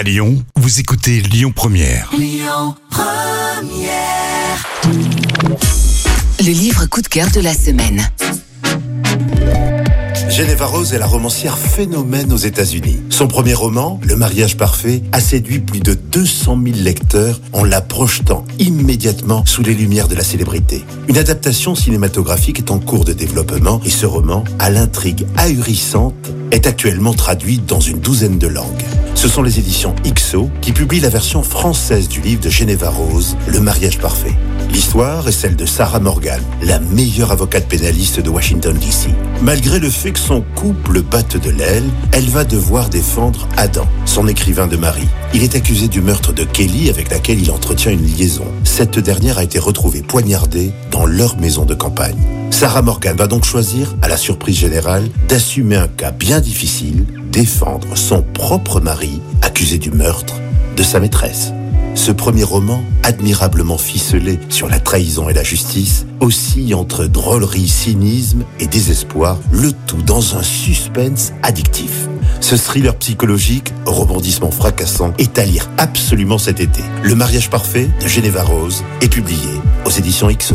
À Lyon, vous écoutez Lyon Première. Le livre coup de cœur de la semaine. Geneva Rose est la romancière phénomène aux États-Unis. Son premier roman, Le mariage parfait, a séduit plus de 200 000 lecteurs en la projetant immédiatement sous les lumières de la célébrité. Une adaptation cinématographique est en cours de développement et ce roman, à l'intrigue ahurissante, est actuellement traduit dans une douzaine de langues. Ce sont les éditions XO qui publient la version française du livre de Geneva Rose, Le mariage parfait. L'histoire est celle de Sarah Morgan, la meilleure avocate pénaliste de Washington DC. Malgré le fait que son couple batte de l'aile, elle va devoir défendre Adam, son écrivain de mari. Il est accusé du meurtre de Kelly avec laquelle il entretient une liaison. Cette dernière a été retrouvée poignardée dans leur maison de campagne. Sarah Morgan va donc choisir, à la surprise générale, d'assumer un cas bien difficile, défendre son propre mari, accusé du meurtre de sa maîtresse. Ce premier roman, admirablement ficelé sur la trahison et la justice, oscille entre drôlerie, cynisme et désespoir, le tout dans un suspense addictif. Ce thriller psychologique, rebondissement fracassant, est à lire absolument cet été. Le mariage parfait de Geneva Rose est publié aux éditions XO.